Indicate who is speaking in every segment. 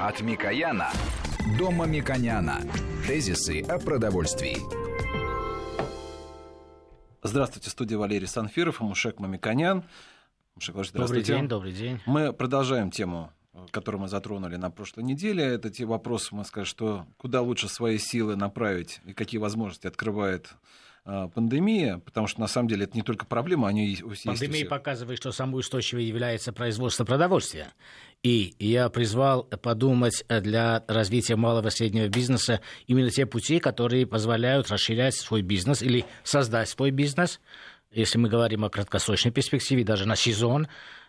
Speaker 1: От Микояна до Мамиконяна. Тезисы о продовольствии.
Speaker 2: Здравствуйте, студия Валерий Санфиров Мушек Мамиконян.
Speaker 3: Мушек, добрый день, добрый день.
Speaker 2: Мы продолжаем тему которую мы затронули на прошлой неделе. Это те вопросы, мы скажем, что куда лучше свои силы направить и какие возможности открывает а, пандемия, потому что на самом деле это не только проблема, они есть
Speaker 3: Пандемия показывает, что самой устойчивой является производство продовольствия. И я призвал подумать для развития малого и среднего бизнеса именно те пути, которые позволяют расширять свой бизнес или создать свой бизнес, если мы говорим о краткосрочной перспективе, даже на сезон,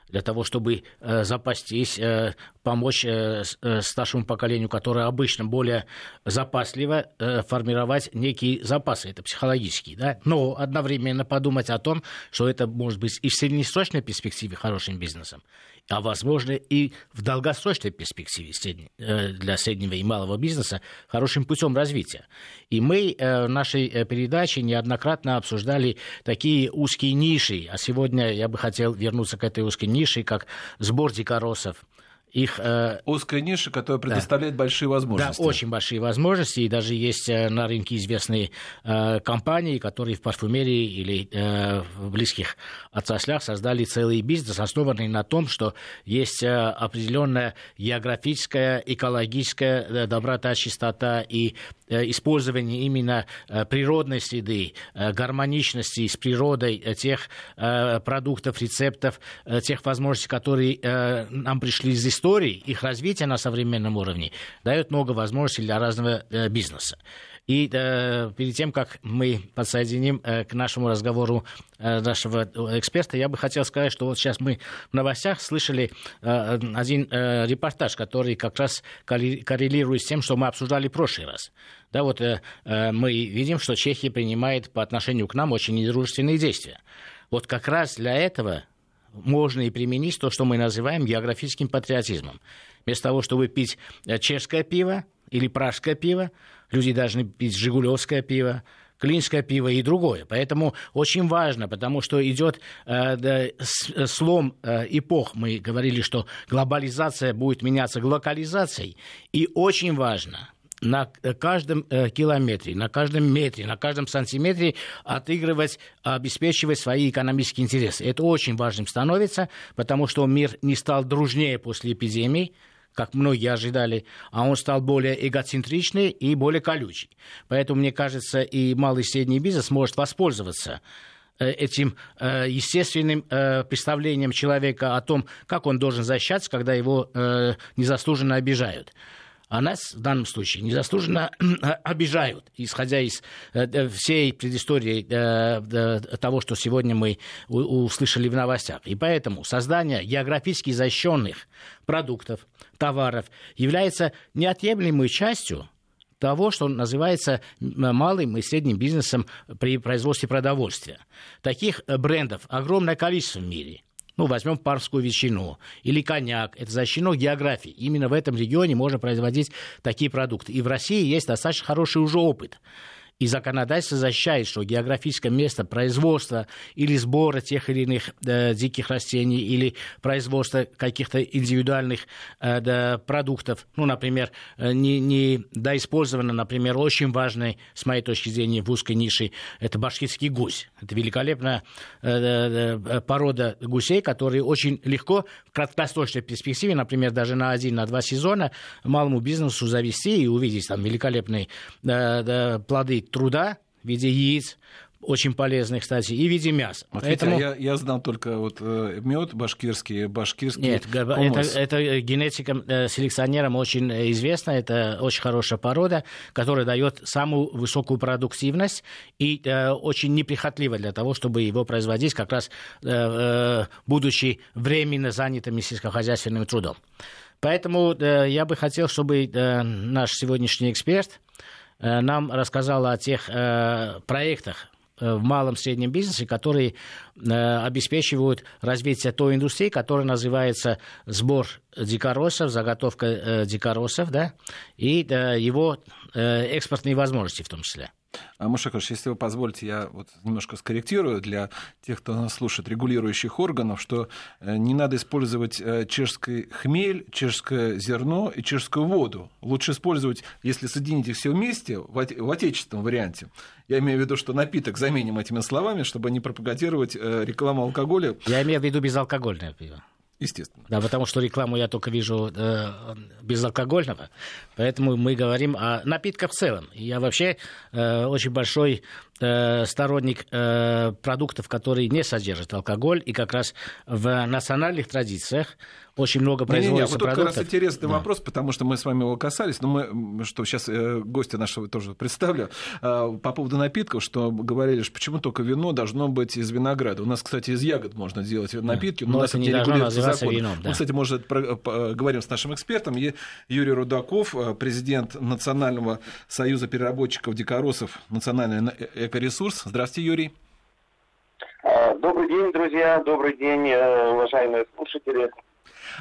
Speaker 3: для того, чтобы э, запастись, э, помочь э, э, старшему поколению, которое обычно более запасливо, э, формировать некие запасы, это психологические, да, но одновременно подумать о том, что это может быть и в среднесрочной перспективе хорошим бизнесом, а возможно и в долгосрочной перспективе для среднего и малого бизнеса хорошим путем развития. И мы в нашей передаче неоднократно обсуждали такие узкие ниши, а сегодня я бы хотел вернуться к этой узкой нише, как сбор дикоросов,
Speaker 2: их... Э, Узкая ниша, которая предоставляет да, большие возможности.
Speaker 3: Да, очень большие возможности, и даже есть э, на рынке известные э, компании, которые в парфюмерии или э, в близких отраслях создали целый бизнес, основанный на том, что есть э, определенная географическая, экологическая э, доброта, чистота и Э, использование именно э, природной среды, э, гармоничности с природой тех продуктов, рецептов, тех возможностей, которые нам пришли из истории, их развитие на современном уровне дает много возможностей для разного бизнеса. И э, перед тем, как мы подсоединим э, к нашему разговору э, нашего эксперта, я бы хотел сказать, что вот сейчас мы в новостях слышали э, один э, репортаж, который как раз коррелирует с тем, что мы обсуждали в прошлый раз. Да, вот э, э, мы видим, что Чехия принимает по отношению к нам очень недружественные действия. Вот как раз для этого можно и применить то, что мы называем географическим патриотизмом. Вместо того, чтобы пить э, чешское пиво или пражское пиво, Люди должны пить жигулевское пиво, клинское пиво и другое. Поэтому очень важно, потому что идет э, да, слом э, эпох. Мы говорили, что глобализация будет меняться глокализацией. И очень важно на каждом э, километре, на каждом метре, на каждом сантиметре отыгрывать, обеспечивать свои экономические интересы. Это очень важным становится, потому что мир не стал дружнее после эпидемии как многие ожидали, а он стал более эгоцентричный и более колючий. Поэтому, мне кажется, и малый и средний бизнес может воспользоваться э, этим э, естественным э, представлением человека о том, как он должен защищаться, когда его незаслуженно обижают а нас в данном случае незаслуженно обижают, исходя из э, э, всей предыстории э, того, что сегодня мы услышали в новостях. И поэтому создание географически защищенных продуктов, товаров является неотъемлемой частью того, что называется малым и средним бизнесом при производстве продовольствия. Таких брендов огромное количество в мире – ну, возьмем парскую ветчину или коньяк. Это защищено географией. Именно в этом регионе можно производить такие продукты. И в России есть достаточно хороший уже опыт. И законодательство защищает, что географическое место производства или сбора тех или иных э, диких растений или производства каких-то индивидуальных э, да, продуктов, ну, например, э, не, не доиспользовано, например, очень важный, с моей точки зрения, в узкой нише, это башкирский гусь. Это великолепная э, э, порода гусей, которые очень легко в краткосрочной перспективе, например, даже на один, на два сезона, малому бизнесу завести и увидеть там великолепные э, плоды труда в виде яиц, очень полезный, кстати, и в виде мяса.
Speaker 2: Вот Поэтому... я, я знал только вот э, мед башкирский, башкирский
Speaker 3: Нет, это, это генетикам, э, селекционерам очень известно, это очень хорошая порода, которая дает самую высокую продуктивность и э, очень неприхотлива для того, чтобы его производить, как раз э, э будучи временно занятыми сельскохозяйственным трудом. Поэтому э, я бы хотел, чтобы наш сегодняшний эксперт нам рассказала о тех э, проектах, э, в малом среднем бизнесе, которые обеспечивают развитие той индустрии, которая называется сбор дикоросов, заготовка дикоросов, да, и его экспортные возможности в том числе.
Speaker 2: А, Мушакович, если вы позволите, я вот немножко скорректирую для тех, кто нас слушает, регулирующих органов, что э, не надо использовать э, чешский хмель, чешское зерно и чешскую воду. Лучше использовать, если соединить их все вместе, в отечественном варианте. Я имею в виду, что напиток заменим этими словами, чтобы не пропагандировать э, рекламу алкоголя.
Speaker 3: Я имею в виду безалкогольное пиво.
Speaker 2: Естественно.
Speaker 3: Да, потому что рекламу я только вижу э, безалкогольного, поэтому мы говорим о напитках в целом. Я вообще э, очень большой э, сторонник э, продуктов, которые не содержат алкоголь, и как раз в национальных традициях очень много производится не, не, не, вот
Speaker 2: продуктов. как раз интересный да. вопрос, потому что мы с вами его касались, но мы, что сейчас э, гостя нашего тоже представлю, э, по поводу напитков, что говорили, что почему только вино должно быть из винограда. У нас, кстати, из ягод можно делать напитки,
Speaker 3: но, но у нас это не должно называться закон. вином. Да.
Speaker 2: Мы, кстати, может, про, по, говорим с нашим экспертом, Юрий Рудаков, э, президент Национального союза переработчиков дикоросов «Национальный экоресурс». Здравствуйте, Юрий.
Speaker 4: А, добрый день, друзья, добрый день, уважаемые слушатели.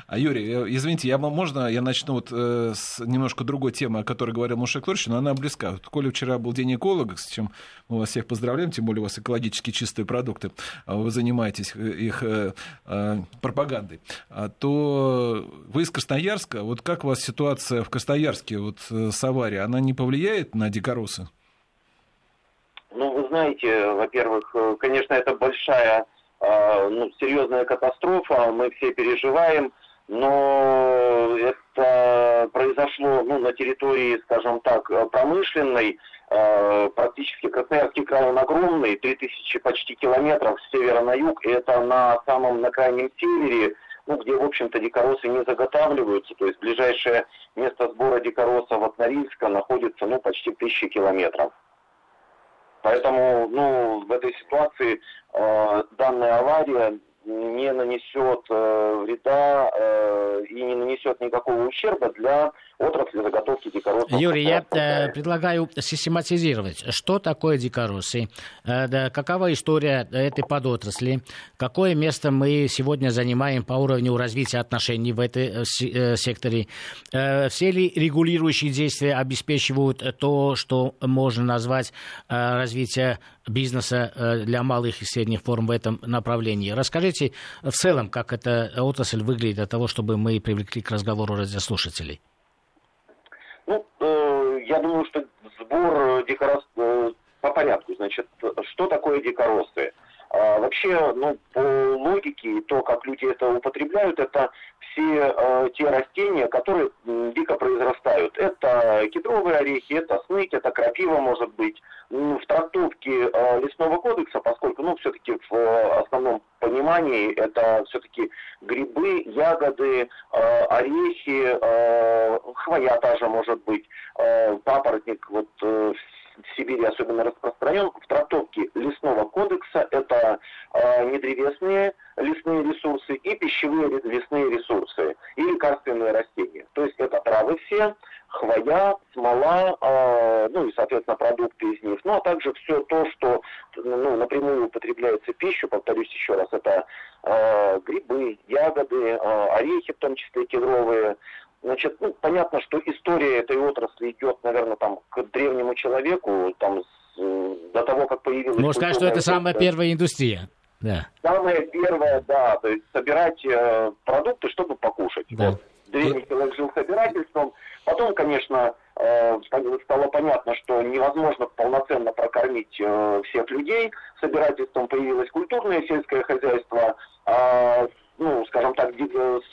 Speaker 2: А Юрий, э, извините, я, можно я начну вот э, с немножко другой темы, о которой говорил Мушек Лорич, но она близка. Вот, коли вчера был день эколога, с чем мы вас всех поздравляем, тем более у вас экологически чистые продукты, а вы занимаетесь э, их э, э, пропагандой, а то вы из Красноярска, вот как у вас ситуация в Красноярске вот, э, с аварией, она не повлияет на дикоросы?
Speaker 4: Знаете, во-первых, конечно, это большая ну, серьезная катастрофа, мы все переживаем но это произошло ну, на территории, скажем так, промышленной, э, практически Красноярский край он огромный, 3000 почти километров с севера на юг, и это на самом на крайнем севере, ну, где, в общем-то, дикоросы не заготавливаются, то есть ближайшее место сбора дикороса от Норильска находится, ну, почти тысячи километров. Поэтому, ну, в этой ситуации э, данная авария не нанесет э, вреда э, и не нанесет никакого ущерба для отрасли заготовки дикоросов.
Speaker 3: Юрий, я э, предлагаю систематизировать, что такое дикоросы, э, да, какова история этой подотрасли, какое место мы сегодня занимаем по уровню развития отношений в этой э, э секторе, э, все ли регулирующие действия обеспечивают то, что можно назвать э, развитие бизнеса э, для малых и средних форм в этом направлении. Расскажите в целом, как эта отрасль выглядит для того, чтобы мы привлекли к разговору радиослушателей.
Speaker 4: Ну, э, я думаю, что сбор дикорос э, по порядку. Значит, что такое дикоросы? А, вообще, ну, по логике, то, как люди это употребляют, это все э, те растения, которые дико произрастают. Это кедровые орехи, это сныть, это крапива, может быть. В трактовке э, лесного кодекса, поскольку, ну, все-таки в э, основном понимании это все-таки грибы, ягоды, э, орехи, э, хвоя та же может быть, э, папоротник, вот э, в Сибири особенно распространен, в трактовке лесного кодекса это э, недревесные лесные ресурсы и пищевые лесные ресурсы и лекарственные растения. То есть это травы все, хвоя, смола, э, ну и, соответственно, продукты из них. Ну, а также все то, что ну, напрямую употребляется пищу, повторюсь еще раз, это э, грибы, ягоды, э, орехи, в том числе кедровые, Значит, ну, понятно, что история этой отрасли идет, наверное, там к древнему человеку, там с, до того, как появилась...
Speaker 3: Можно сказать, что это самая первая индустрия. Да.
Speaker 4: Самая первая, да, то есть собирать э, продукты, чтобы покушать. Да. Вот. Древний человек жил собирательством. Потом, конечно, э, стало понятно, что невозможно полноценно прокормить э, всех людей. Собирательством появилось культурное сельское хозяйство. А ну, скажем так,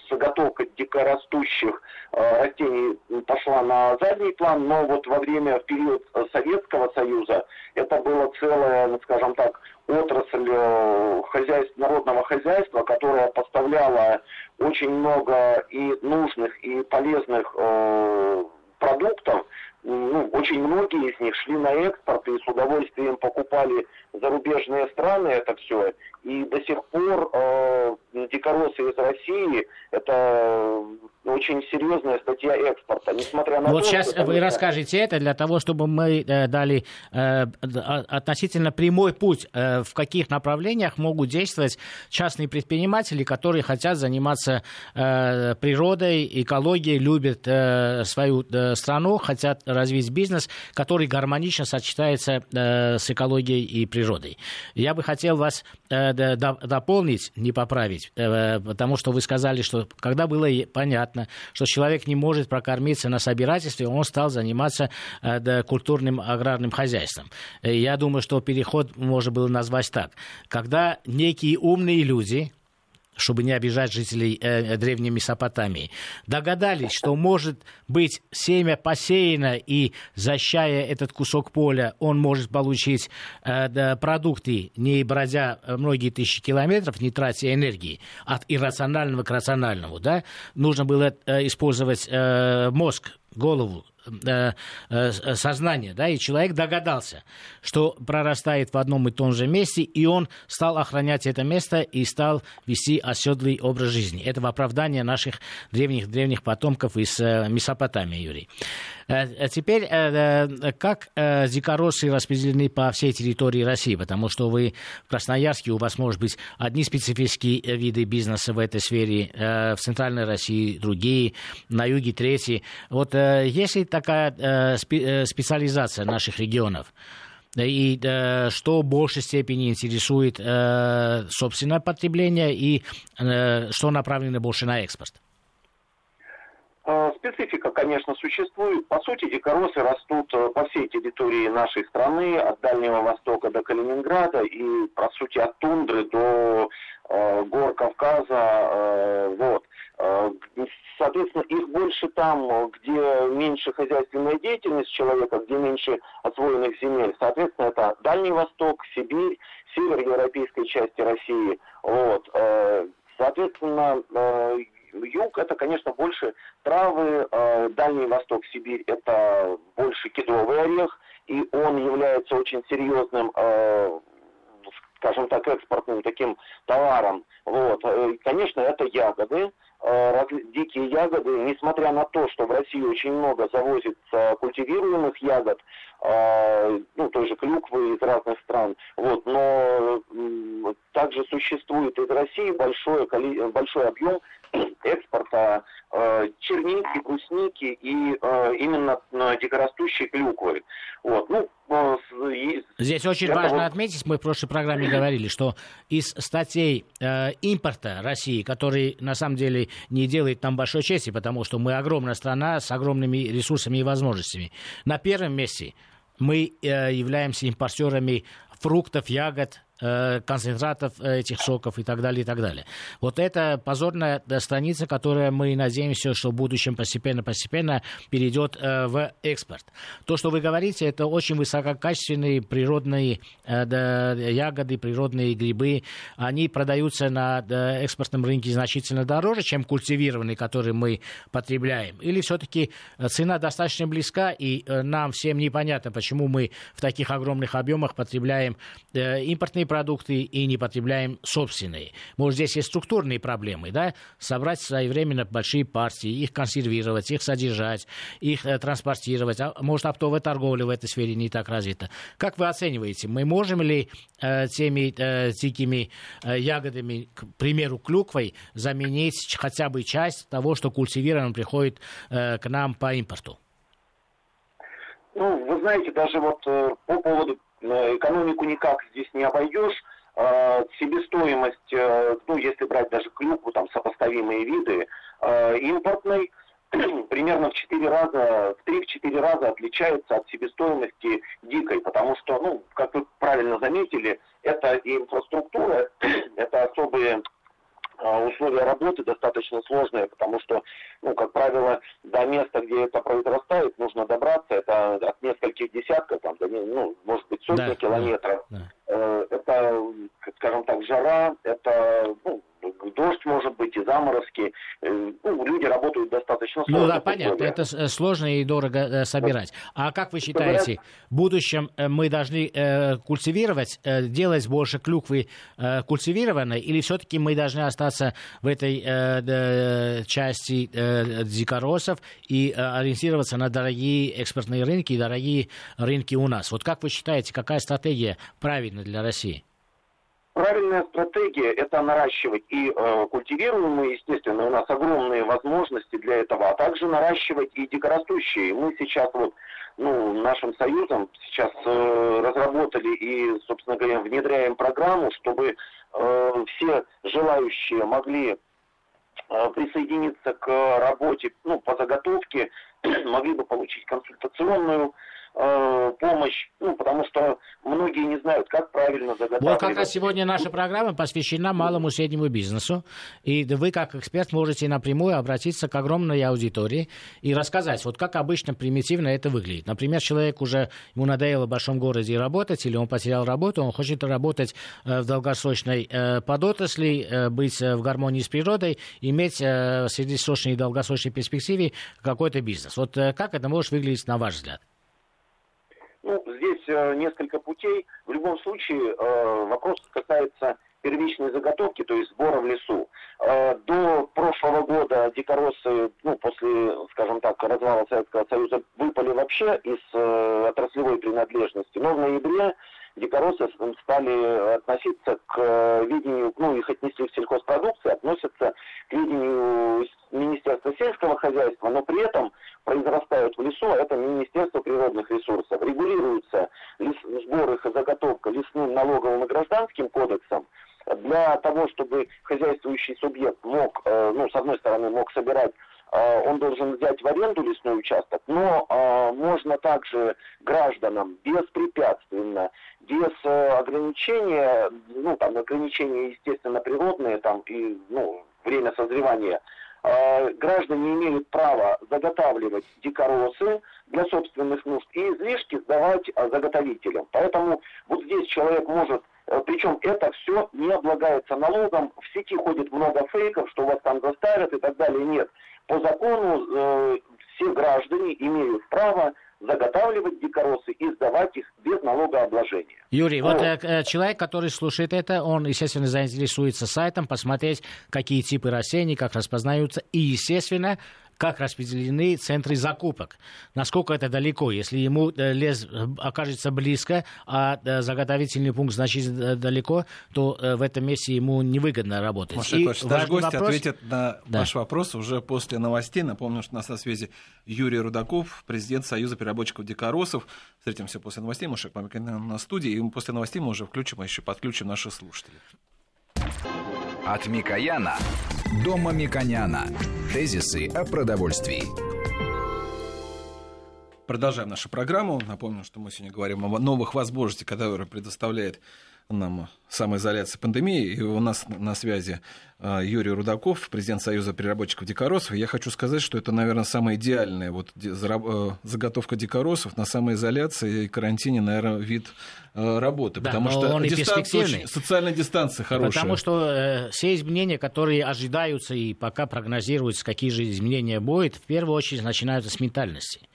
Speaker 4: заготовка дикорастущих э, растений пошла на задний план, но вот во время, в период Советского Союза это было целая, ну, скажем так, отрасль э, хозяйств, народного хозяйства, которая поставляла очень много и нужных, и полезных э, продуктов, ну, очень многие из них шли на экспорт и с удовольствием покупали зарубежные страны это все. И до сих пор э, дикоросы из России это ну, очень серьезная статья экспорта, несмотря на
Speaker 3: вот
Speaker 4: то,
Speaker 3: сейчас
Speaker 4: что...
Speaker 3: вы расскажете это для того, чтобы мы э, дали э, относительно прямой путь, э, в каких направлениях могут действовать частные предприниматели, которые хотят заниматься э, природой, экологией, любят э, свою э, страну, хотят развить бизнес, который гармонично сочетается э, с экологией и природой. Я бы хотел вас э, дополнить, не поправить, э, потому что вы сказали, что когда было понятно, что человек не может прокормиться на собирательстве, он стал заниматься э, культурным аграрным хозяйством. Э, я думаю, что переход можно было назвать так. Когда некие умные люди, чтобы не обижать жителей э, древней Месопотамии, догадались, что может быть семя посеяно, и защая этот кусок поля, он может получить э, продукты, не бродя многие тысячи километров, не тратя энергии, от иррационального к рациональному. Да? Нужно было э, использовать э, мозг, голову, Э, э, сознание, да, и человек догадался, что прорастает в одном и том же месте, и он стал охранять это место и стал вести оседлый образ жизни. Это в оправдание наших древних, древних потомков из э, Месопотамии, Юрий. Теперь, как дикоросы распределены по всей территории России? Потому что вы в Красноярске, у вас, может быть, одни специфические виды бизнеса в этой сфере, в Центральной России другие, на юге третьи. Вот если такая э, э, специализация наших регионов. И э, что в большей степени интересует э, собственное потребление и э, что направлено больше на экспорт?
Speaker 4: Специфика, конечно, существует. По сути, дикоросы растут э, по всей территории нашей страны, от Дальнего Востока до Калининграда и, по сути, от тундры до э, гор Кавказа. Э, вот. Э, соответственно, их больше там, где меньше хозяйственная деятельность человека, где меньше освоенных земель. Соответственно, это Дальний Восток, Сибирь, север европейской части России. Вот. Э, соответственно, юг это, конечно, больше травы, Дальний Восток, Сибирь это больше кедровый орех, и он является очень серьезным скажем так, экспортным таким товаром. Вот. Конечно, это ягоды. Э, дикие ягоды, несмотря на то, что в России очень много завозится культивируемых ягод, э, ну, той же клюквы из разных стран, вот, но также существует из России большой, большой объем экспорта э, черники, брусники и э, именно э, дикорастущей клюквы. Вот. Ну,
Speaker 3: Здесь очень важно вот... отметить, мы в прошлой программе говорили, что из статей э, импорта России, который на самом деле не делает нам большой чести, потому что мы огромная страна с огромными ресурсами и возможностями, на первом месте мы э, являемся импортерами фруктов, ягод, концентратов э, этих соков и так далее, и так далее. Вот это позорная страница, которая мы надеемся, что в будущем постепенно-постепенно перейдет э, в экспорт. То, что вы говорите, это очень высококачественные природные ягоды, природные грибы. Они продаются на экспортном рынке значительно дороже, чем культивированные, которые мы потребляем. Или все-таки цена достаточно близка, и нам всем непонятно, почему мы в таких огромных объемах потребляем импортные местные продукты и не потребляем собственные. Может, здесь есть структурные проблемы, да? Собрать своевременно большие партии, их консервировать, их содержать, их э, транспортировать. А, может, оптовая торговля в этой сфере не так развита. Как вы оцениваете, мы можем ли э, теми э, дикими э, ягодами, к примеру, клюквой, заменить хотя бы часть того, что культивировано приходит э, к нам по импорту?
Speaker 4: Ну, вы знаете, даже вот э, по поводу экономику никак здесь не обойдешь. А, себестоимость, э, ну, если брать даже клюкву, там сопоставимые виды, э, импортной, примерно в 4 раза, в 3-4 раза отличается от себестоимости дикой, потому что, ну, как вы правильно заметили, это и инфраструктура, это особые условия работы достаточно сложные, потому что, ну, как правило, до места, где это произрастает, нужно добраться, это от нескольких десятков, там, до, ну, может быть, сотни да, километров. Да, да. Э, это, скажем так, жара, это, ну, дождь может быть и заморозки. Э, ну, люди работают достаточно сложно.
Speaker 3: Ну да, понятно, это э, сложно и дорого э, собирать. А как вы считаете, в будущем мы должны культивировать, делать больше клюквы культивированной, или все-таки мы должны остаться в этой части дикоросов и ориентироваться на дорогие экспортные рынки и дорогие рынки у нас. Вот как вы считаете, какая стратегия правильна для России?
Speaker 4: Правильная стратегия – это наращивать и э, культивируемые, естественно, у нас огромные возможности для этого, а также наращивать и дикорастущие. Мы сейчас вот, ну, нашим союзом сейчас э, разработали и, собственно говоря, внедряем программу, чтобы э, все желающие могли э, присоединиться к работе ну, по заготовке, могли бы получить консультационную э, помощь, ну, потому что многие не знают, как правильно заготавливать.
Speaker 3: Вот как раз сегодня наша программа посвящена малому и среднему бизнесу, и вы, как эксперт, можете напрямую обратиться к огромной аудитории и рассказать, вот как обычно примитивно это выглядит. Например, человек уже, ему надоело в большом городе работать, или он потерял работу, он хочет работать э, в долгосрочной э, подотрасли, э, быть в гармонии с природой, иметь в среднесрочной и долгосрочной перспективе какой-то бизнес. Вот как это может выглядеть на ваш взгляд?
Speaker 4: Здесь э, несколько путей. В любом случае э, вопрос касается первичной заготовки, то есть сбора в лесу. Э, до прошлого года дикоросы, ну, после, скажем так, развала Советского Союза, выпали вообще из отраслевой принадлежности. Но в ноябре дикоросы стали относиться к э, видению, ну, их отнесли в сельхозпродукции, относятся к видению Министерства сельского хозяйства, но при этом произрастают в лесу, а это Министерство природных ресурсов. Регулируется лес, сбор их и заготовка лесным налоговым и гражданским кодексом, для того, чтобы хозяйствующий субъект мог, э, ну, с одной стороны, мог собирать Э, он должен взять в аренду лесной участок, но э, можно также гражданам беспрепятственно, без э, ограничения, ну там ограничения, естественно, природные, там и ну, время созревания, граждане имеют право заготавливать дикоросы для собственных нужд и излишки сдавать заготовителям. Поэтому вот здесь человек может причем это все не облагается налогом. В сети ходит много фейков, что вас там заставят и так далее. Нет по закону э, все граждане имеют право заготавливать дикоросы и сдавать их без налогообложения.
Speaker 3: Юрий, вот, вот э, э, человек, который слушает это, он, естественно, заинтересуется сайтом, посмотреть, какие типы растений, как распознаются, и, естественно, как распределены центры закупок, насколько это далеко. Если ему э, лес э, окажется близко, а э, заготовительный пункт значительно далеко, то в этом месте ему невыгодно работать.
Speaker 2: Маша и наш гость вопрос... ответит на да. ваш вопрос уже после новостей. Напомню, что у нас на связи Юрий Рудаков, президент Союза переработчиков дикоросов. Встретимся после новостей. Маша на студии. И после новостей мы уже включим, а еще подключим наших слушателей.
Speaker 1: От Микояна до Мамиконяна. Тезисы о продовольствии.
Speaker 2: Продолжаем нашу программу. Напомню, что мы сегодня говорим о новых возможностях, которые предоставляет нам самоизоляция пандемии. И у нас на связи а, Юрий Рудаков, президент Союза переработчиков дикоросов. Я хочу сказать, что это, наверное, самая идеальная вот э, заготовка дикоросов на самоизоляции и карантине, наверное, вид э, работы.
Speaker 3: Да,
Speaker 2: потому что
Speaker 3: он
Speaker 2: дистанция, социальная дистанция хорошая.
Speaker 3: Потому что э, все изменения, которые ожидаются и пока прогнозируются, какие же изменения будут, в первую очередь начинаются с ментальности.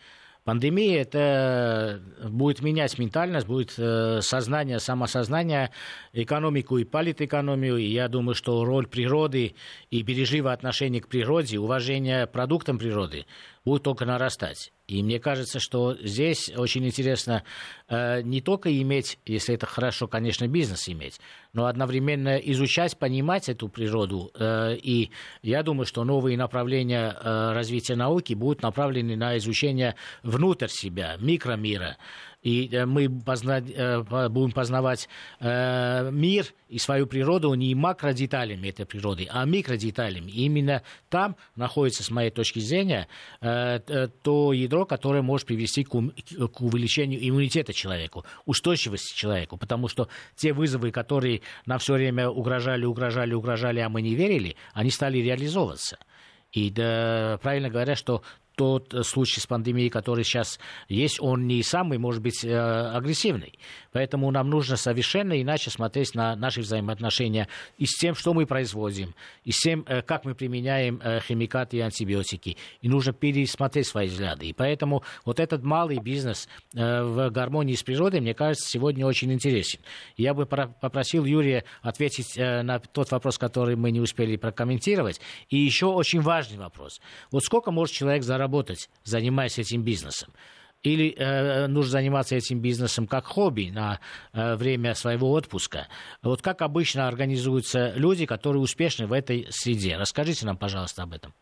Speaker 3: Пандемия это будет менять ментальность, будет э, сознание, самосознание, экономику и политэкономию. И я думаю, что роль природы и бережливое отношение к природе, уважение продуктам природы будет только нарастать. И мне кажется, что здесь очень интересно э, не только иметь, если это хорошо, конечно, бизнес иметь, но одновременно изучать, понимать эту природу. Э, и я думаю, что новые направления э, развития науки будут направлены на изучение внутрь себя, микромира и э, мы позна... Э, будем познавать э, мир и свою природу не макродеталями этой природы, а микродеталями. Именно там находится, с моей точки зрения, то ядро, которое может привести к увеличению иммунитета человеку, устойчивости человеку, потому что те вызовы, которые нам все время угрожали, угрожали, угрожали, а мы не верили, они стали реализовываться. И да, правильно говорят, что тот случай с пандемией, который сейчас есть, он не самый, может быть, агрессивный. Поэтому нам нужно совершенно иначе смотреть на наши взаимоотношения и с тем, что мы производим, и с тем, как мы применяем химикаты и антибиотики. И нужно пересмотреть свои взгляды. И поэтому вот этот малый бизнес в гармонии с природой, мне кажется, сегодня очень интересен. Я бы попросил Юрия ответить на тот вопрос, который мы не успели прокомментировать. И еще очень важный вопрос. Вот сколько может человек заработать, занимаясь этим бизнесом? Или э, нужно заниматься этим бизнесом как хобби на э, время своего отпуска. Вот как обычно организуются люди, которые успешны в этой среде? Расскажите нам, пожалуйста, об этом.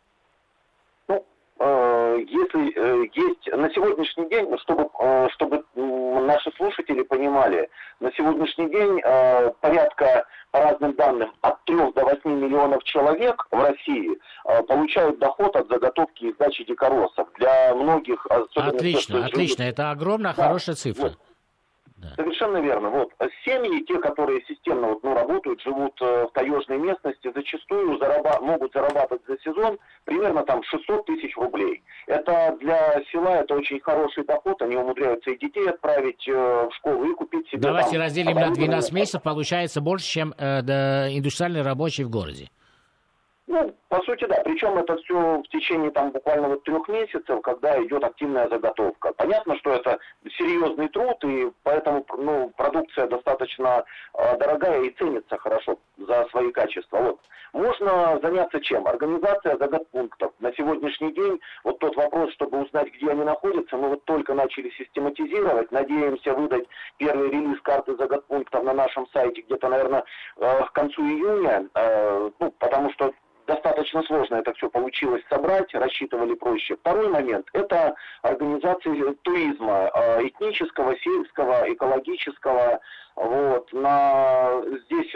Speaker 4: Ну, если э, есть на сегодняшний день, чтобы, э, чтобы наши слушатели понимали, на сегодняшний день э, порядка по разным данным, от 3 до 8 миллионов человек в России получают доход от заготовки и сдачи дикоросов. Для многих...
Speaker 3: Отлично, тех, отлично. Живут... Это огромная, да, хорошая цифра. Вот.
Speaker 4: Да. Совершенно верно. Вот семьи, те, которые системно вот, ну, работают, живут э, в таежной местности, зачастую зараба- могут зарабатывать за сезон примерно там 600 тысяч рублей. Это для села это очень хороший доход. Они умудряются и детей отправить э, в школу и купить себе.
Speaker 3: Давайте там, разделим на 12 месяцев, получается больше, чем э, индустриальный рабочий в городе.
Speaker 4: Ну, по сути, да. Причем это все в течение там буквально вот трех месяцев, когда идет активная заготовка. Понятно, что это серьезный труд, и поэтому ну, продукция достаточно э, дорогая и ценится хорошо за свои качества. Вот. Можно заняться чем? Организация заготпунктов. На сегодняшний день вот тот вопрос, чтобы узнать, где они находятся, мы вот только начали систематизировать. Надеемся выдать первый релиз карты заготпунктов на нашем сайте где-то, наверное, э, к концу июня. Э, ну, потому что достаточно сложно это все получилось собрать, рассчитывали проще. Второй момент – это организация туризма э, этнического, сельского, экологического. Вот, на, здесь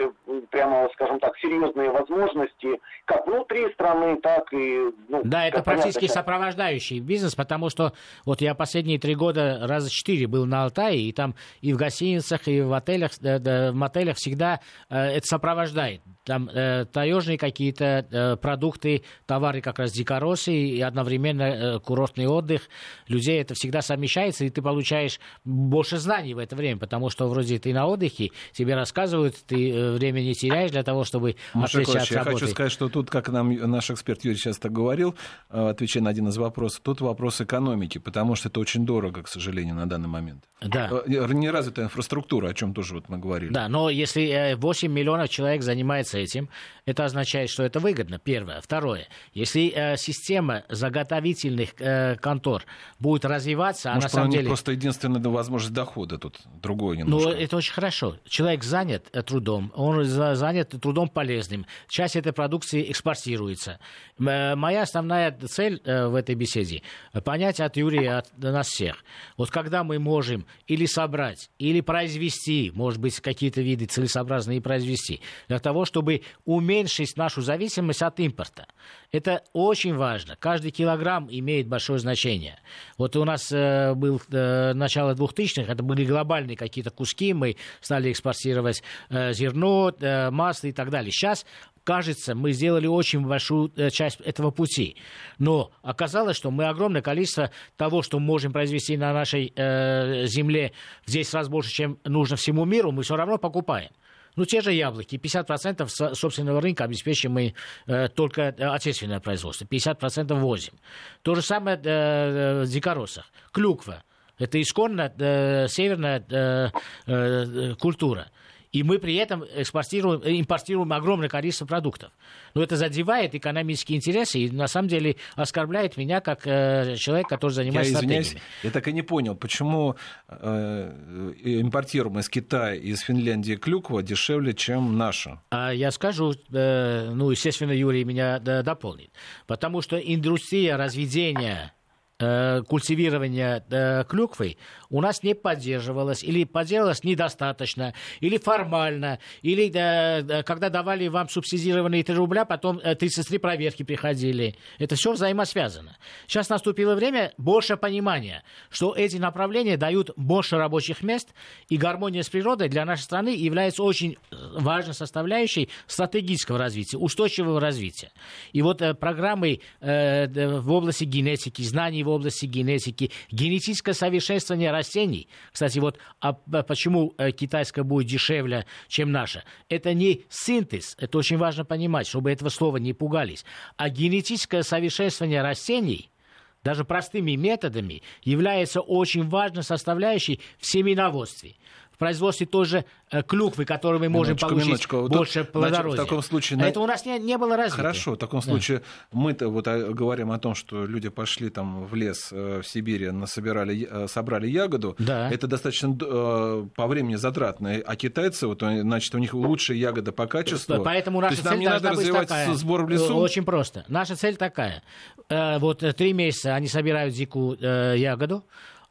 Speaker 4: прямо, скажем так, серьезные возможности как внутри страны, так и...
Speaker 3: Ну, да, это практически понятно, сопровождающий бизнес, потому что вот я последние три года раза четыре был на Алтае, и там и в гостиницах, и в отелях, в мотелях всегда э, это сопровождает там э, таежные какие-то э, продукты, товары как раз дикоросы и одновременно э, курортный отдых. Людей это всегда совмещается, и ты получаешь больше знаний в это время, потому что вроде ты на отдыхе, тебе рассказывают, ты э, время не теряешь для того, чтобы
Speaker 2: Маша отвлечься от я хочу сказать, что тут, как нам наш эксперт Юрий часто говорил, э, отвечая на один из вопросов, тут вопрос экономики, потому что это очень дорого, к сожалению, на данный момент.
Speaker 3: Да.
Speaker 2: Э, неразвитая инфраструктура, о чем тоже вот мы говорили.
Speaker 3: Да, но если 8 миллионов человек занимается этим, это означает, что это выгодно, первое. Второе, если система заготовительных контор будет развиваться,
Speaker 2: Может,
Speaker 3: а на самом деле...
Speaker 2: просто единственная возможность дохода тут, другое
Speaker 3: не Ну, это очень хорошо. Человек занят э, трудом, он занят трудом полезным. Часть этой продукции экспортируется. Э, моя основная цель э, в этой беседе – понять от Юрия, от нас всех. Вот когда мы можем или собрать, или произвести, может быть, какие-то виды целесообразные произвести, для того, чтобы уменьшить нашу зависимость от импорта. Это очень важно. Каждый килограмм имеет большое значение. Вот у нас э, был э, начало 2000-х, это были глобальные какие-то куски, мы стали экспортировать э, зерно, э, масло и так далее. Сейчас кажется, мы сделали очень большую э, часть этого пути. Но оказалось, что мы огромное количество того, что можем произвести на нашей э, земле в 10 раз больше, чем нужно всему миру, мы все равно покупаем. Ну, те же яблоки. 50% собственного рынка обеспечим мы э, только э, отечественное производство. 50% возим. То же самое э, в дикоросах. Клюква. Это исконно э, северная э, э, культура и мы при этом экспортируем, импортируем огромное количество продуктов. Но это задевает экономические интересы и на самом деле оскорбляет меня как э, человек, который занимается
Speaker 2: я извиняюсь, Я так и не понял, почему э, импортируем из Китая и из Финляндии клюква дешевле, чем наша?
Speaker 3: А я скажу, э, ну, естественно, Юрий меня дополнит. Потому что индустрия разведения э, культивирования э, клюквы у нас не поддерживалось, или поддерживалось недостаточно, или формально, или э, когда давали вам субсидированные 3 рубля, потом 33 проверки приходили. Это все взаимосвязано. Сейчас наступило время больше понимания, что эти направления дают больше рабочих мест, и гармония с природой для нашей страны является очень важной составляющей стратегического развития, устойчивого развития. И вот программы в области генетики, знаний в области генетики, генетическое совершенствование растений. Кстати, вот а почему э, китайское будет дешевле, чем наше? Это не синтез, это очень важно понимать, чтобы этого слова не пугались, а генетическое совершенствование растений даже простыми методами, является очень важной составляющей в семеноводстве производстве тоже э, клюквы, которую мы можем минуточку, получить минуточку. больше плодородия.
Speaker 2: в таком случае...
Speaker 3: А это у нас не, не было развито.
Speaker 2: Хорошо, в таком случае да. мы-то вот а, говорим о том, что люди пошли там в лес э, в Сибири, насобирали, э, собрали ягоду. Да. Это достаточно по времени затратно. А китайцы, вот, значит, у них лучшая ягода по качеству.
Speaker 3: Поэтому наша
Speaker 2: То есть
Speaker 3: цель
Speaker 2: нам не надо развивать
Speaker 3: такая.
Speaker 2: сбор в лесу?
Speaker 3: Очень просто. Наша цель такая. Вот три месяца они собирают дикую ягоду,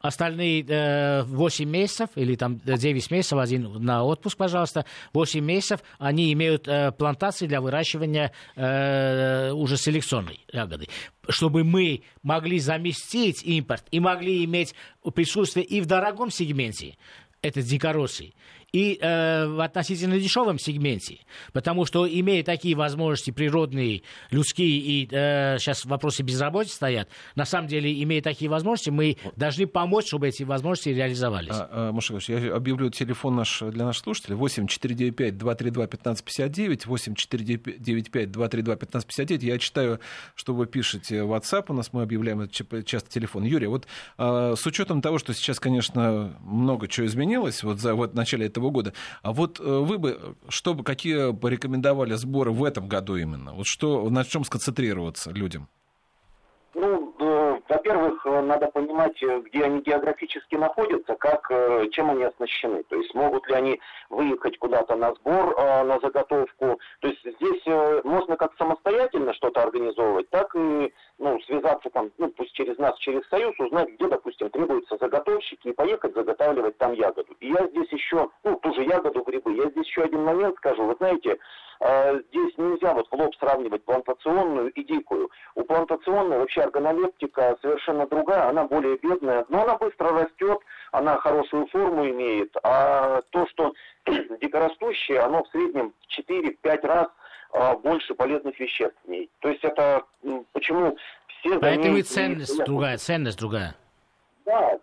Speaker 3: остальные э, 8 месяцев или там 9 месяцев, один на отпуск, пожалуйста, 8 месяцев они имеют э, плантации для выращивания э, уже селекционной ягоды. Чтобы мы могли заместить импорт и могли иметь присутствие и в дорогом сегменте, это дикоросы, и э, в относительно дешевом сегменте, потому что имея такие возможности природные, людские и э, сейчас вопросы безработицы стоят, на самом деле, имея такие возможности, мы должны помочь, чтобы эти возможности реализовались. А,
Speaker 2: а, Маша я объявлю телефон наш для наших слушателей. 8 495 232 1559 8 495 232 1559 я читаю, что вы пишете в WhatsApp, у нас мы объявляем часто телефон. Юрий, вот э, с учетом того, что сейчас, конечно, много чего изменилось, вот за вот начале этого года. А вот э, вы бы, что бы, какие бы рекомендовали сборы в этом году именно? Вот что, на чем сконцентрироваться людям?
Speaker 4: Ну, э, во-первых, э, надо понимать, где они географически находятся, как, чем они оснащены. То есть могут ли они выехать куда-то на сбор, на заготовку. То есть здесь можно как самостоятельно что-то организовывать, так и ну, связаться там, ну, пусть через нас, через Союз, узнать, где, допустим, требуются заготовщики, и поехать заготавливать там ягоду. И я здесь еще, ну, ту же ягоду, грибы, я здесь еще один момент скажу. Вы знаете, э, здесь нельзя вот в лоб сравнивать плантационную и дикую. У плантационной вообще органолептика совершенно другая, она более бедная, но она быстро растет, она хорошую форму имеет, а то, что дикорастущее, оно в среднем 4-5 раз больше полезных веществ в ней. То есть это почему все...
Speaker 3: Поэтому и ценность и... другая, ценность другая.
Speaker 4: Да,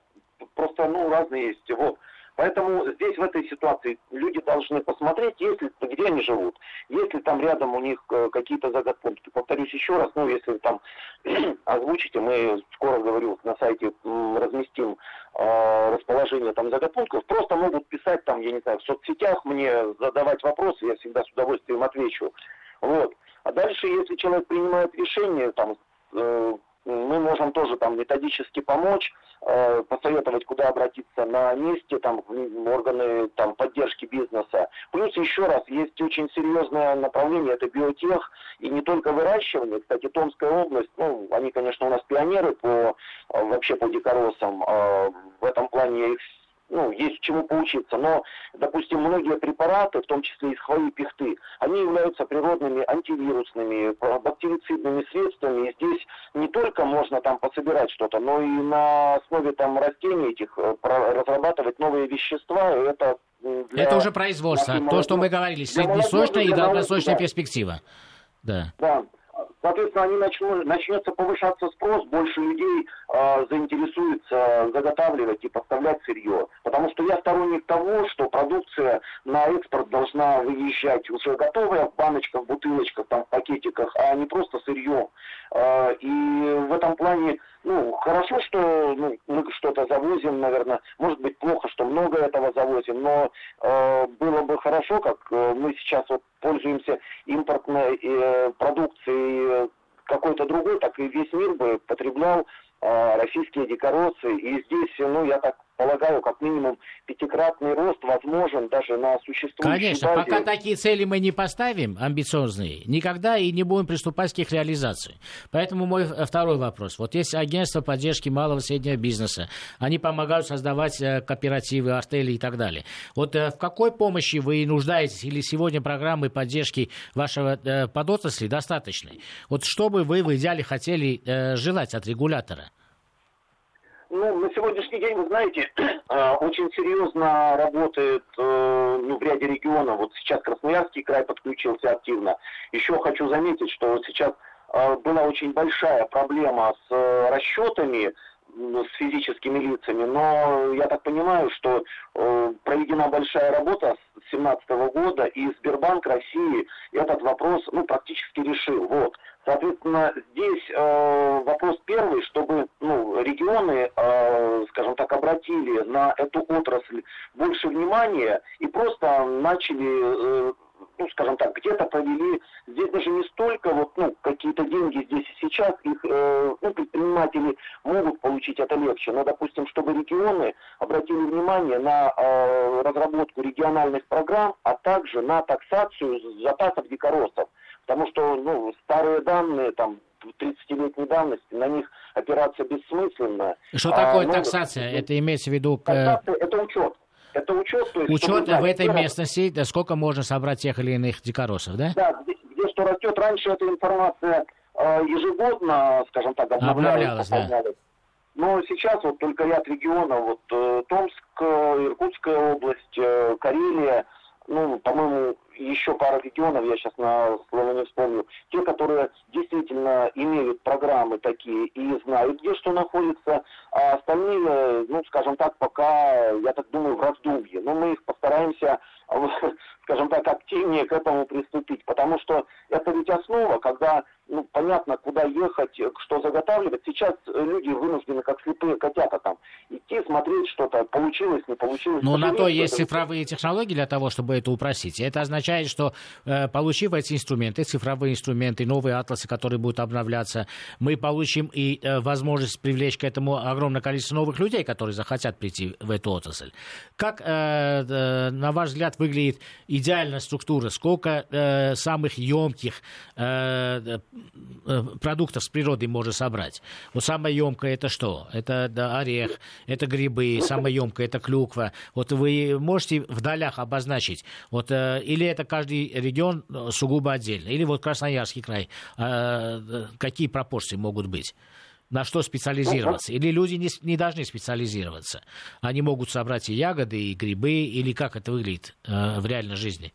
Speaker 4: просто ну разные есть. Вот. Поэтому здесь в этой ситуации люди должны посмотреть, если, где они живут. Если там рядом у них э, какие-то заготовки. Повторюсь еще раз, ну если там озвучите, мы скоро, говорю, на сайте разместим э, расположение там заготовков. Просто могут писать там, я не знаю, в соцсетях мне, задавать вопросы, я всегда с удовольствием отвечу. Вот. А дальше, если человек принимает решение, там, э, мы можем тоже там методически помочь, э, посоветовать, куда обратиться на месте, там, в органы там, поддержки бизнеса. Плюс еще раз, есть очень серьезное направление, это биотех, и не только выращивание. Кстати, Томская область, ну, они, конечно, у нас пионеры по, э, вообще по дикоросам. Э, в этом плане я их ну, есть чему поучиться. Но, допустим, многие препараты, в том числе из хвои пихты, они являются природными антивирусными, бактерицидными средствами. И здесь не только можно там пособирать что-то, но и на основе там растений этих э, разрабатывать новые вещества. И это
Speaker 3: для... Это уже производство. То, что мы говорили, среднесрочная и долгосрочная перспектива.
Speaker 4: Да. да соответственно, они начнут, начнется повышаться спрос, больше людей э, заинтересуется заготавливать и поставлять сырье. Потому что я сторонник того, что продукция на экспорт должна выезжать уже готовая в баночках, бутылочках, там, в пакетиках, а не просто сырье. Э, и в этом плане, ну, хорошо, что ну, мы что-то завозим, наверное, может быть плохо, что много этого завозим, но э, было бы хорошо, как э, мы сейчас вот пользуемся импортной э, продукцией какой-то другой, так и весь мир бы потреблял э, российские декорации. И здесь, ну, я так полагаю, как минимум пятикратный рост возможен даже на существующей
Speaker 3: Конечно,
Speaker 4: базе.
Speaker 3: пока такие цели мы не поставим, амбициозные, никогда и не будем приступать к их реализации. Поэтому мой второй вопрос. Вот есть агентство поддержки малого и среднего бизнеса. Они помогают создавать э, кооперативы, артели и так далее. Вот э, в какой помощи вы нуждаетесь или сегодня программы поддержки вашего э, подотрасли достаточной? Вот что бы вы в идеале хотели желать от регулятора?
Speaker 4: Ну, на сегодняшний день, вы знаете, очень серьезно работает ну, в ряде регионов. Вот сейчас Красноярский край подключился активно. Еще хочу заметить, что вот сейчас была очень большая проблема с расчетами с физическими лицами, но я так понимаю, что э, проведена большая работа с 2017 года, и Сбербанк России этот вопрос ну, практически решил. Вот. Соответственно, здесь э, вопрос первый, чтобы ну, регионы, э, скажем так, обратили на эту отрасль больше внимания и просто начали э, ну, скажем так, где-то провели, здесь даже не столько вот, ну, какие-то деньги здесь и сейчас, их, э, ну, предприниматели могут получить это легче, но, допустим, чтобы регионы обратили внимание на э, разработку региональных программ, а также на таксацию запасов дикоросов, потому что, ну, старые данные, там, 30-летней давности, на них опираться бессмысленно.
Speaker 3: Что такое а, таксация? Ну, это имеется в виду...
Speaker 4: Таксация – это учет. Это учет. То есть,
Speaker 3: учет в этой знать, местности, да, сколько можно собрать тех или иных дикоросов, да?
Speaker 4: Да, где, где что растет. Раньше эта информация э, ежегодно, скажем так, обновлялась. да. Но сейчас вот только ряд регионов, вот э, Томск, э, Иркутская область, э, Карелия, ну, по-моему, еще пара регионов, я сейчас на слово не вспомню, те, которые действительно имеют программы такие и знают, где что находится, а остальные, ну, скажем так, пока, я так думаю, в раздумье. Но мы их постараемся, скажем так, активнее к этому приступить, потому что это ведь основа, когда ну, понятно, куда ехать, что заготавливать. Сейчас люди вынуждены, как слепые котята, там, идти, смотреть что-то, получилось, не получилось.
Speaker 3: Но на то есть цифровые технологии для того, чтобы это упростить. Это означает, что, э, получив эти инструменты, цифровые инструменты, новые атласы, которые будут обновляться, мы получим и э, возможность привлечь к этому огромное количество новых людей, которые захотят прийти в эту отрасль. Как, э, на ваш взгляд, выглядит идеальная структура? Сколько самых емких Э, продуктов с природы можно собрать. Вот самое емкое это что? Это да, орех, это грибы, самое емкое это клюква. Вот вы можете в долях обозначить, вот, э, или это каждый регион э, сугубо отдельно, или вот Красноярский край, какие пропорции могут быть? На что специализироваться. Или люди не, не должны специализироваться. Они могут собрать и ягоды, и грибы, или как это выглядит э, в реальной жизни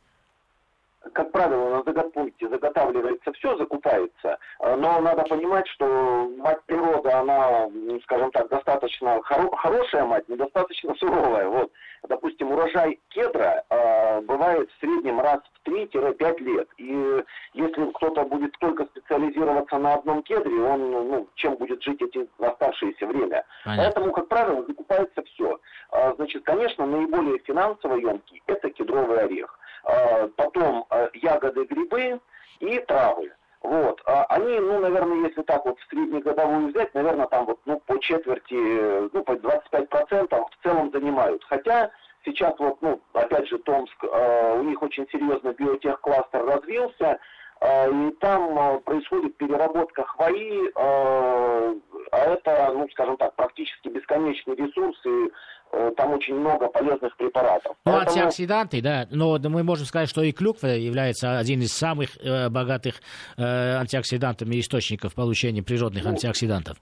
Speaker 4: как правило, на заготовке заготавливается все, закупается, э, но надо понимать, что мать природа, она, скажем так, достаточно хоро- хорошая мать, недостаточно суровая. Вот, допустим, урожай кедра э, бывает в среднем раз в 3-5 лет. И если кто-то будет только специализироваться на одном кедре, он, ну, чем будет жить эти оставшееся время. Понятно. Поэтому, как правило, закупается все. Э, значит, конечно, наиболее финансово емкий – это кедровый орех. А, потом а, ягоды, грибы и травы. Вот. А они, ну, наверное, если так вот в среднегодовую взять, наверное, там вот, ну, по четверти, ну, по 25% в целом занимают. Хотя сейчас вот, ну, опять же, Томск, у них очень серьезно биотехкластер развился, и там происходит переработка хвои, а это, ну, скажем так, практически бесконечный ресурс, и Э, там очень много полезных препаратов.
Speaker 3: Ну, Поэтому... антиоксиданты, да, но мы можем сказать, что и клюква является один из самых э, богатых э, антиоксидантами источников получения природных ну, антиоксидантов.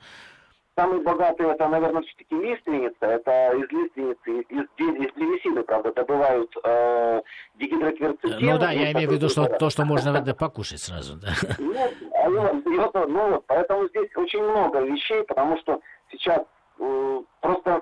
Speaker 4: Самый богатый это, наверное, все-таки лиственница. Это из лиственницы, из, из древесины, правда, добывают э, дигидрокверцетин.
Speaker 3: Ну да, я имею в виду, что то, что можно покушать сразу. Да.
Speaker 4: Ну, а ну, ну, вот, поэтому здесь очень много вещей, потому что сейчас э, просто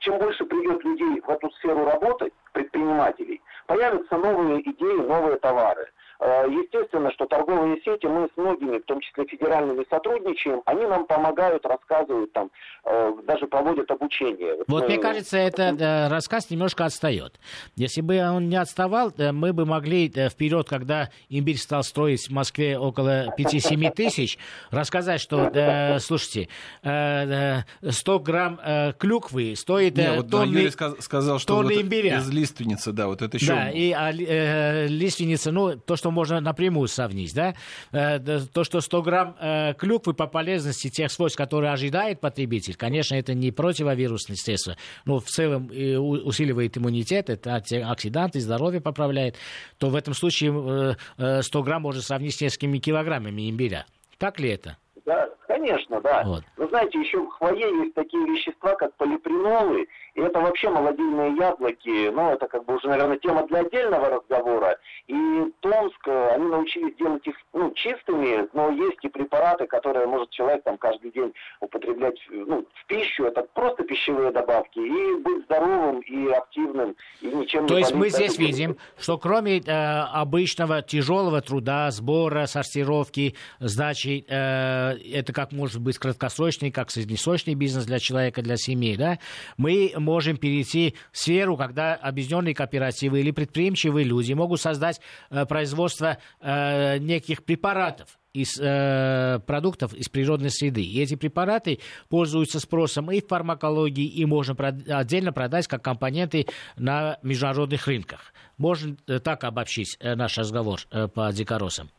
Speaker 4: чем больше придет людей в эту сферу работать, предпринимателей, появятся новые идеи, новые товары. Э, естественно, что торговые сети, мы с многими, в том числе федеральными, сотрудничаем, они нам помогают, рассказывают, там, э, даже проводят обучение.
Speaker 3: Вот мы... мне кажется, этот э, рассказ немножко отстает. Если бы он не отставал, мы бы могли вперед, когда имбирь стал строить в Москве около 5-7 тысяч, рассказать, что, слушайте, 100 грамм клюквы стоит
Speaker 2: не, вот
Speaker 3: тонны,
Speaker 2: Юрий сказал, что
Speaker 3: тонны
Speaker 2: вот
Speaker 3: имбиря.
Speaker 2: из лиственницы, да, вот это еще...
Speaker 3: Да, и а, э, лиственница, ну, то, что можно напрямую сравнить, да, э, то, что 100 грамм э, клюквы по полезности тех свойств, которые ожидает потребитель, конечно, это не противовирусное средство, но в целом э, усиливает иммунитет, это антиоксиданты, здоровье поправляет, то в этом случае э, 100 э, грамм можно сравнить с несколькими килограммами имбиря. Так ли это?
Speaker 4: Да, конечно, да. Вот. Вы знаете, еще в хвое есть такие вещества, как полипринолы, и это вообще молодильные яблоки, ну, это как бы уже, наверное, тема для отдельного разговора. И Томск, они научились делать их, ну, чистыми, но есть и препараты, которые может человек там каждый день употреблять, ну, в пищу, это просто пищевые добавки, и быть здоровым, и активным, и ничем
Speaker 3: То
Speaker 4: не
Speaker 3: есть мы здесь видим, что кроме э, обычного тяжелого труда, сбора, сортировки, сдачи, э, это как может быть краткосрочный, как среднесрочный бизнес для человека, для семьи, да, мы можем перейти в сферу, когда объединенные кооперативы или предприимчивые люди могут создать э, производство э, неких препаратов из э, продуктов из природной среды. И эти препараты пользуются спросом и в фармакологии, и можно прод- отдельно продать как компоненты на международных рынках. Можно э, так обобщить наш разговор по дикоросам?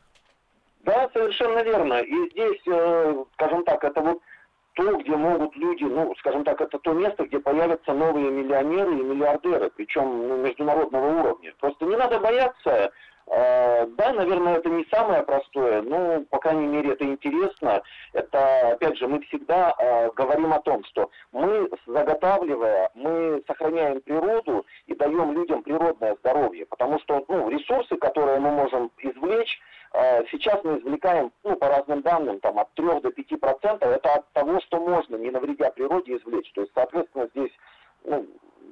Speaker 4: Да, совершенно верно. И здесь, скажем так, это вот то, где могут люди, ну, скажем так, это то место, где появятся новые миллионеры и миллиардеры, причем ну, международного уровня. Просто не надо бояться. Э, да, наверное, это не самое простое, но, по крайней мере, это интересно. Это, опять же, мы всегда э, говорим о том, что мы, заготавливая, мы сохраняем природу и даем людям природное здоровье. Потому что ну, ресурсы, которые мы можем извлечь, Э, сейчас мы извлекаем, ну, по разным данным, там, от 3 до 5 процентов, это от того, что можно, не навредя природе, извлечь. То есть, соответственно, здесь ну,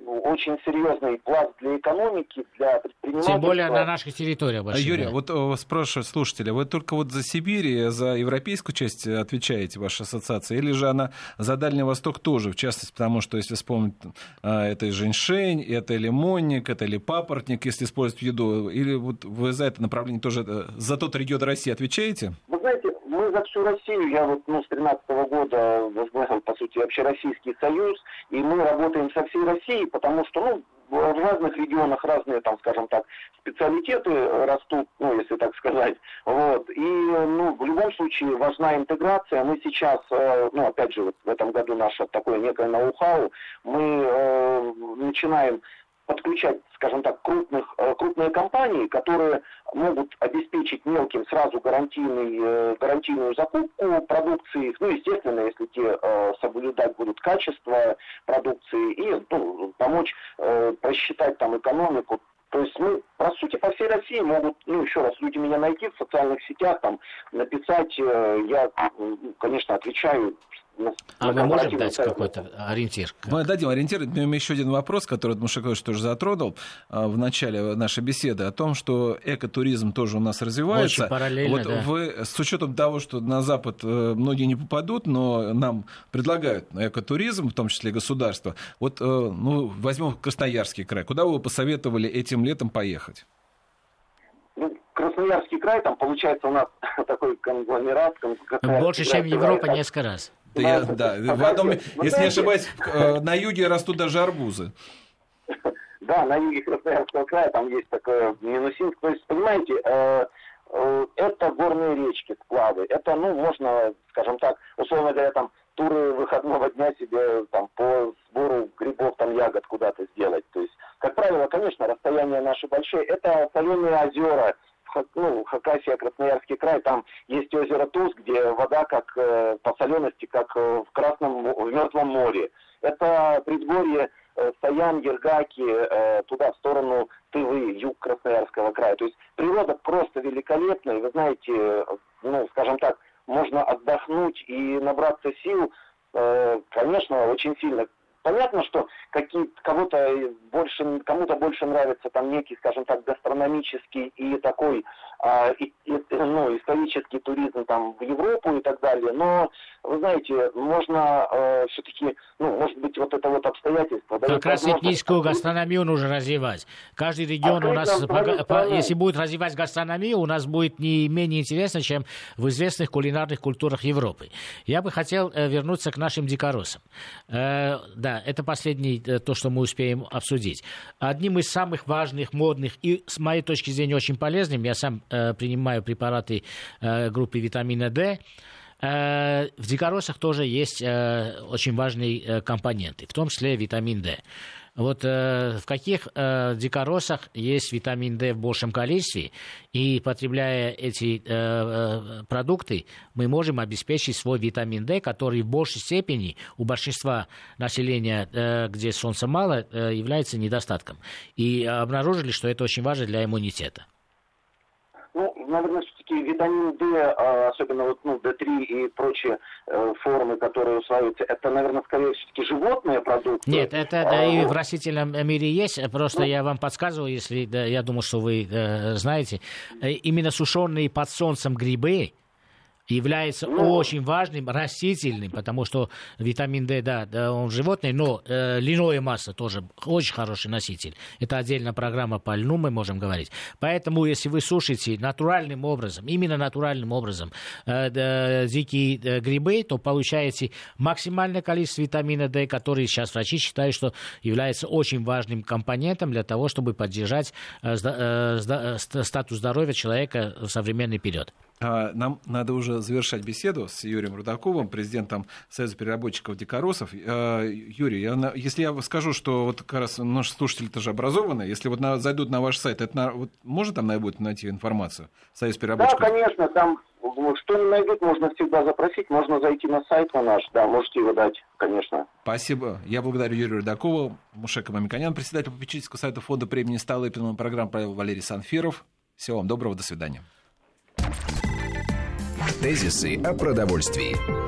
Speaker 4: очень серьезный пласт для экономики, для предпринимательства.
Speaker 3: Тем более на нашей территории.
Speaker 2: Большой, Юрий, да. вот э, спрашивают слушатели, вы только вот за Сибирь и за европейскую часть отвечаете, ваша ассоциация, или же она за Дальний Восток тоже, в частности, потому что, если вспомнить, э, это и женьшень, это лимонник, это или папоротник, если использовать в еду, или вот вы за это направление тоже, э, за тот регион России отвечаете?
Speaker 4: Вы знаете, мы за всю Россию, я вот ну, с 13 -го года возглавил, по сути, Общероссийский союз, и мы работаем со всей Россией, потому что, ну, в разных регионах разные, там, скажем так, специалитеты растут, ну, если так сказать. Вот. И, ну, в любом случае важна интеграция. Мы сейчас, э, ну, опять же, вот в этом году наше такое некое ноу-хау, мы э, начинаем подключать, скажем так, крупных, э, крупные компании, которые могут обеспечить мелким сразу гарантийный, э, гарантийную закупку продукции, ну, естественно, если те э, соблюдать будут качество продукции и ну, помочь просчитать там экономику. То есть мы, по сути, по всей России могут, ну, еще раз, люди меня найти в социальных сетях, там, написать, я, конечно, отвечаю
Speaker 3: а мы можем дать какой-то ориентир?
Speaker 2: Мы дадим ориентир. Но еще один вопрос, который Дмушакович тоже затронул а, в начале нашей беседы, о том, что экотуризм тоже у нас развивается.
Speaker 3: Очень параллельно,
Speaker 2: вот
Speaker 3: да.
Speaker 2: вы, с учетом того, что на Запад э, многие не попадут, но нам предлагают экотуризм, в том числе государство. Вот э, ну, возьмем Красноярский край. Куда вы посоветовали этим летом поехать?
Speaker 4: Красноярский край, там получается у нас такой конгломерат.
Speaker 3: Больше, чем Европа, несколько раз.
Speaker 2: Да, я, да. В одном, если не ошибаюсь, э, на юге растут даже арбузы.
Speaker 4: Да, на юге Красноярского края там есть такое Минусинск. То есть, понимаете, э, э, это горные речки, сплавы. Это, ну, можно, скажем так, условно говоря, там туры выходного дня себе там по сбору грибов, там ягод куда-то сделать. То есть, как правило, конечно, расстояния наши большие. Это соленые озера, ну, Хакасия, Красноярский край, там есть озеро Туз, где вода как э, по солености, как э, в Красном, в Мертвом море. Это предгорье э, Саян, Ергаки, туда, в сторону Тывы, юг Красноярского края. То есть природа просто великолепная, вы знаете, ну, скажем так, можно отдохнуть и набраться сил, конечно, очень сильно понятно, что кого-то больше, кому-то больше нравится там некий, скажем так, гастрономический и такой а, и, и, ну, исторический туризм там в Европу и так далее. Но, вы знаете, можно э, все-таки, ну, может быть, вот это вот обстоятельство...
Speaker 3: Как раз этническую гастрономию нужно развивать. Каждый регион у нас, по, если будет развивать гастрономию, у нас будет не менее интересно, чем в известных кулинарных культурах Европы. Я бы хотел э, вернуться к нашим дикоросам. Э, да, это последнее, э, то, что мы успеем обсудить. Одним из самых важных, модных и, с моей точки зрения, очень полезным, я сам э, принимаю препараты э, группы витамина D, в дикоросах тоже есть э, очень важные компоненты, в том числе витамин D. Вот э, в каких э, дикоросах есть витамин D в большем количестве, и потребляя эти э, э, продукты, мы можем обеспечить свой витамин D, который в большей степени у большинства населения, э, где солнца мало, э, является недостатком. И обнаружили, что это очень важно для иммунитета.
Speaker 4: Ну, наверное, все-таки витамин D, а, особенно вот, ну, D3 и прочие э, формы, которые усваиваются, это, наверное, скорее все-таки животные продукты.
Speaker 3: Нет, это да, а, и в растительном мире есть. Просто ну, я вам подсказываю, если да, я думаю, что вы э, знаете, э, именно сушеные под солнцем грибы является ну, очень важным растительным, потому что витамин D, да, да он животный, но э, льняная масса тоже очень хороший носитель. Это отдельная программа по льну, мы можем говорить. Поэтому, если вы сушите натуральным образом, именно натуральным образом э, э, дикие э, грибы, то получаете максимальное количество витамина D, который сейчас врачи считают, что является очень важным компонентом для того, чтобы поддержать э, э, э, статус здоровья человека в современный период.
Speaker 2: А, нам надо уже завершать беседу с Юрием Рудаковым, президентом Союза переработчиков дикоросов. А, Юрий, я, если я скажу, что вот как раз наши слушатели тоже образованы, если вот на, зайдут на ваш сайт, это на, вот, можно там будет найти информацию?
Speaker 4: Союз переработчиков? Да, конечно, там что не найдут, можно всегда запросить, можно зайти на сайт на наш, да, можете его дать, конечно.
Speaker 2: Спасибо. Я благодарю Юрия Рудакову, Мушека Мамиканян, председатель попечительского сайта фонда премии Столыпина, программу провел Валерий Санфиров. Всего вам доброго, до свидания.
Speaker 1: Тезисы о продовольствии.